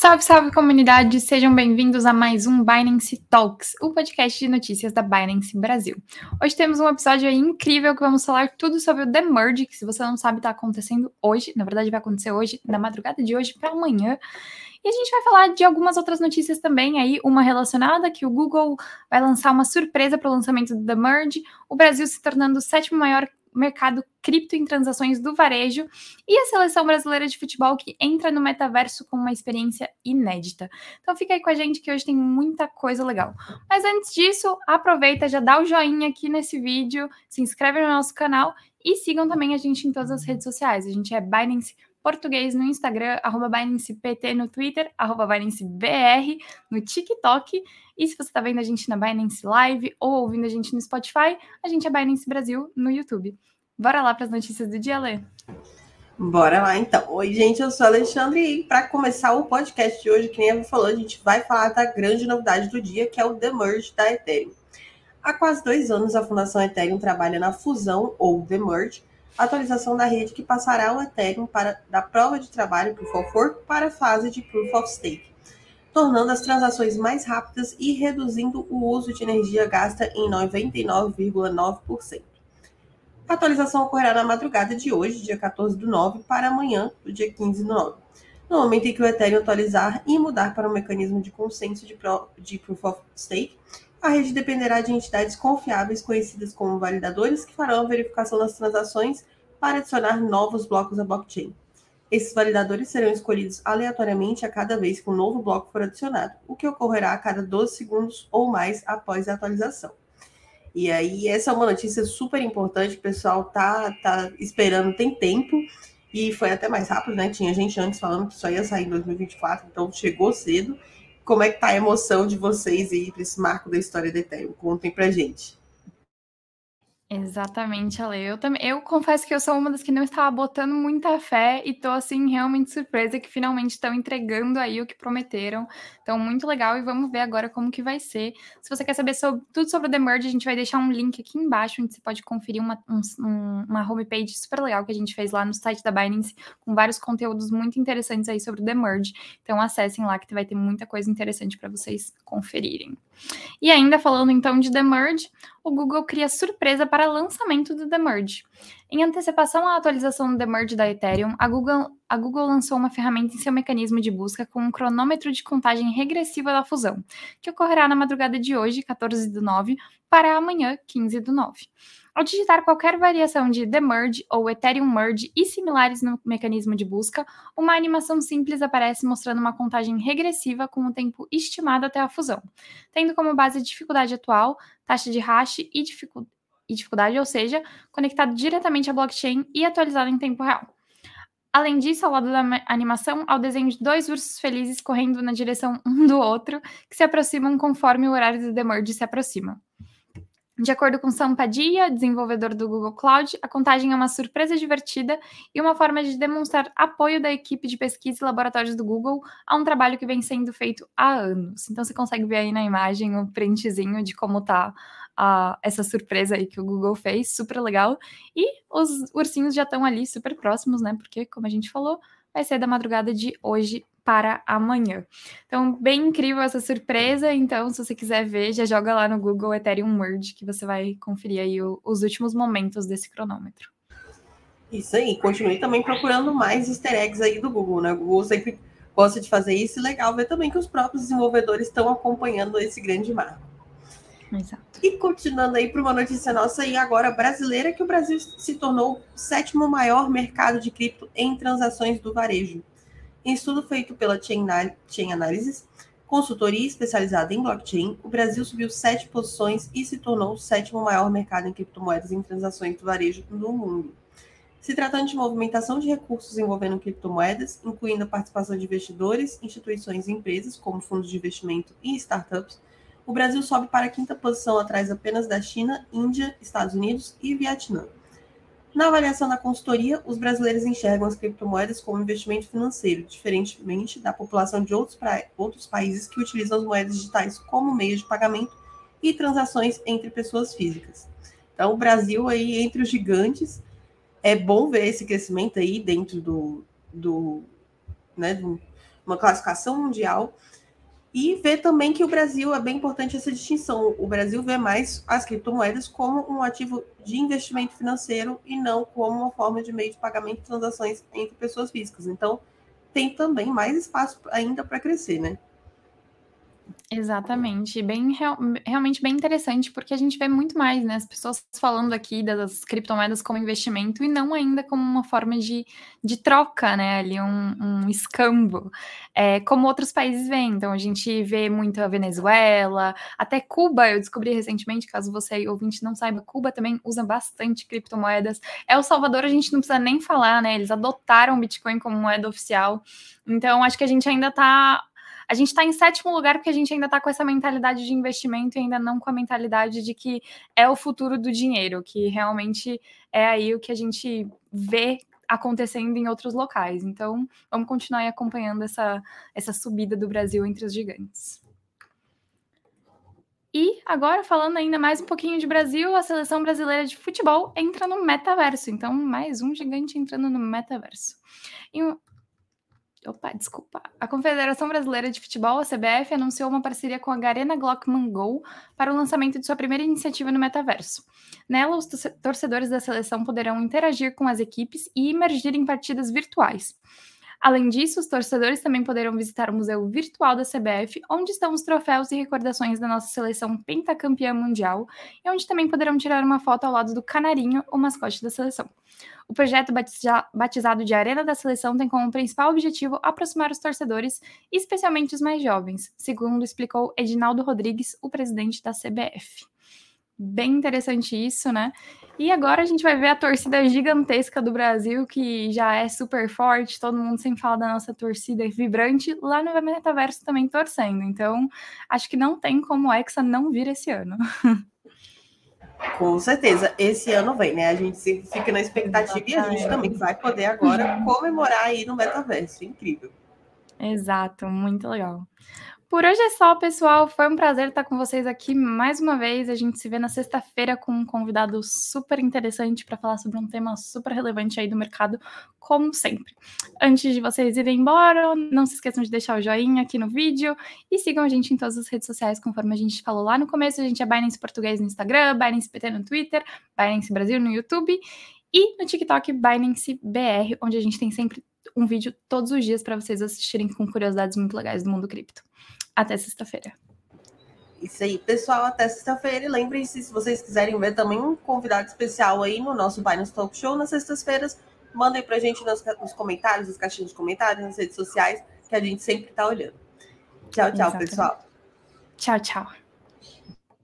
Salve, salve comunidade! Sejam bem-vindos a mais um Binance Talks, o podcast de notícias da Binance Brasil. Hoje temos um episódio incrível que vamos falar tudo sobre o The Merge, que se você não sabe está acontecendo hoje, na verdade vai acontecer hoje, na madrugada de hoje para amanhã. E a gente vai falar de algumas outras notícias também aí, uma relacionada que o Google vai lançar uma surpresa para o lançamento do The Merge, o Brasil se tornando o sétimo maior mercado cripto em transações do varejo e a seleção brasileira de futebol que entra no metaverso com uma experiência inédita. Então fica aí com a gente que hoje tem muita coisa legal. Mas antes disso, aproveita, já dá o joinha aqui nesse vídeo, se inscreve no nosso canal e sigam também a gente em todas as redes sociais. A gente é Binance português no Instagram, arroba BinancePT no Twitter, arroba BinanceBR no TikTok. E se você está vendo a gente na Binance Live ou ouvindo a gente no Spotify, a gente é Binance Brasil no YouTube. Bora lá para as notícias do dia, Lê. Bora lá então. Oi, gente, eu sou a Alexandre e para começar o podcast de hoje, que nem a falou, a gente vai falar da grande novidade do dia, que é o The Merge da Ethereum. Há quase dois anos, a Fundação Ethereum trabalha na fusão, ou The Merge, atualização da rede que passará o Ethereum para, da prova de trabalho Proof of Work para a fase de Proof of Stake, tornando as transações mais rápidas e reduzindo o uso de energia gasta em 99,9%. A atualização ocorrerá na madrugada de hoje, dia 14 do 9, para amanhã, do dia 15 do 9. No momento em que o Ethereum atualizar e mudar para um mecanismo de consenso de, pro, de Proof of Stake, a rede dependerá de entidades confiáveis conhecidas como validadores que farão a verificação das transações para adicionar novos blocos à blockchain. Esses validadores serão escolhidos aleatoriamente a cada vez que um novo bloco for adicionado, o que ocorrerá a cada 12 segundos ou mais após a atualização. E aí, essa é uma notícia super importante, o pessoal tá, tá esperando, tem tempo, e foi até mais rápido, né? Tinha gente antes falando que só ia sair em 2024, então chegou cedo como é que tá a emoção de vocês aí para esse marco da história da Ethereum? Contem pra gente. Exatamente, Ale. Eu também, eu confesso que eu sou uma das que não estava botando muita fé e tô assim realmente surpresa que finalmente estão entregando aí o que prometeram. Então, muito legal e vamos ver agora como que vai ser. Se você quer saber sobre, tudo sobre o The Merge, a gente vai deixar um link aqui embaixo onde você pode conferir uma, um, uma homepage super legal que a gente fez lá no site da Binance com vários conteúdos muito interessantes aí sobre o The Merge. Então, acessem lá que vai ter muita coisa interessante para vocês conferirem. E ainda falando então de The Merge, o Google cria surpresa para lançamento do The Merge. Em antecipação à atualização do Merge da Ethereum, a Google, a Google lançou uma ferramenta em seu mecanismo de busca com um cronômetro de contagem regressiva da fusão, que ocorrerá na madrugada de hoje, 14 do 9, para amanhã, 15 do 9. Ao digitar qualquer variação de Merge ou Ethereum Merge e similares no mecanismo de busca, uma animação simples aparece mostrando uma contagem regressiva com o tempo estimado até a fusão, tendo como base a dificuldade atual, taxa de hash e, dificu e dificuldade, ou seja, conectado diretamente à blockchain e atualizado em tempo real. Além disso, ao lado da animação, há o desenho de dois ursos felizes correndo na direção um do outro, que se aproximam conforme o horário do The Merge se aproxima. De acordo com Sam Padilla, desenvolvedor do Google Cloud, a contagem é uma surpresa divertida e uma forma de demonstrar apoio da equipe de pesquisa e laboratórios do Google a um trabalho que vem sendo feito há anos. Então você consegue ver aí na imagem o printzinho de como tá uh, essa surpresa aí que o Google fez, super legal. E os ursinhos já estão ali super próximos, né? Porque, como a gente falou, vai ser da madrugada de hoje para amanhã. Então, bem incrível essa surpresa. Então, se você quiser ver, já joga lá no Google Ethereum Merge, que você vai conferir aí o, os últimos momentos desse cronômetro. Isso aí, continue também procurando mais easter eggs aí do Google, né? O Google sempre gosta de fazer isso e legal ver também que os próprios desenvolvedores estão acompanhando esse grande marco. Exato. E continuando aí para uma notícia nossa aí agora brasileira, que o Brasil se tornou o sétimo maior mercado de cripto em transações do varejo. Em estudo feito pela Chain, Chain Analysis, consultoria especializada em blockchain, o Brasil subiu sete posições e se tornou o sétimo maior mercado em criptomoedas em transações do varejo no mundo. Se tratando de movimentação de recursos envolvendo criptomoedas, incluindo a participação de investidores, instituições e empresas, como fundos de investimento e startups, o Brasil sobe para a quinta posição atrás apenas da China, Índia, Estados Unidos e Vietnã. Na avaliação da consultoria, os brasileiros enxergam as criptomoedas como investimento financeiro, diferentemente da população de outros, outros países que utilizam as moedas digitais como meio de pagamento e transações entre pessoas físicas. Então, o Brasil aí entre os gigantes, é bom ver esse crescimento aí dentro do, do, né, do uma classificação mundial. E ver também que o Brasil é bem importante essa distinção. O Brasil vê mais as criptomoedas como um ativo de investimento financeiro e não como uma forma de meio de pagamento de transações entre pessoas físicas. Então, tem também mais espaço ainda para crescer, né? Exatamente, bem real realmente bem interessante, porque a gente vê muito mais, né, as pessoas falando aqui das criptomoedas como investimento e não ainda como uma forma de de troca, né, ali um um escambo, eh, como outros países veem. Então a gente vê muito a Venezuela, até Cuba, eu descobri recentemente, caso você ouvinte não saiba, Cuba também usa bastante criptomoedas. El Salvador a gente não precisa nem falar, né, eles adotaram o Bitcoin como moeda oficial. Então acho que a gente ainda tá a gente está em sétimo lugar porque a gente ainda está com essa mentalidade de investimento e ainda não com a mentalidade de que é o futuro do dinheiro, que realmente é aí o que a gente vê acontecendo em outros locais. Então, vamos continuar acompanhando essa, essa subida do Brasil entre os gigantes. E agora, falando ainda mais um pouquinho de Brasil, a seleção brasileira de futebol entra no metaverso. Então, mais um gigante entrando no metaverso. E Opa, desculpa. A Confederação Brasileira de Futebol, a CBF, anunciou uma parceria com a Garena Glockman Go para o lançamento de sua primeira iniciativa no metaverso. Nela, os torcedores da seleção poderão interagir com as equipes e emergir em partidas virtuais. Além disso, os torcedores também poderão visitar o Museu Virtual da CBF, onde estão os troféus e recordações da nossa seleção pentacampeã mundial, e onde também poderão tirar uma foto ao lado do Canarinho, o mascote da seleção. O projeto batizado de Arena da Seleção tem como principal objetivo aproximar os torcedores, especialmente os mais jovens, segundo explicou Edinaldo Rodrigues, o presidente da CBF. Bem interessante isso, né? E agora a gente vai ver a torcida gigantesca do Brasil, que já é super forte, todo mundo sempre fala da nossa torcida vibrante, lá no Metaverso também torcendo. Então, acho que não tem como o Hexa não vir esse ano. Com certeza, esse ano vem, né? A gente fica na expectativa e a gente também vai poder agora comemorar aí no metaverso. Incrível. Exato, muito legal. Por hoje é só, pessoal. Foi um prazer estar com vocês aqui mais uma vez. A gente se vê na sexta-feira com um convidado super interessante para falar sobre um tema super relevante aí do mercado, como sempre. Antes de vocês irem embora, não se esqueçam de deixar o joinha aqui no vídeo e sigam a gente em todas as redes sociais, conforme a gente falou lá no começo. A gente é Binance Português no Instagram, Binance PT no Twitter, Binance Brasil no YouTube e no TikTok Binance BR, onde a gente tem sempre um vídeo todos os dias para vocês assistirem com curiosidades muito legais do mundo cripto. Até sexta-feira. Isso aí, pessoal, até sexta-feira. E lembrem-se, se vocês quiserem ver também um convidado especial aí no nosso Binance Talk Show nas sextas-feiras, mandem pra gente nos, nos comentários, nos caixinhos de comentários, nas redes sociais, que a gente sempre tá olhando. Tchau, tchau, Exatamente. pessoal. Tchau, tchau.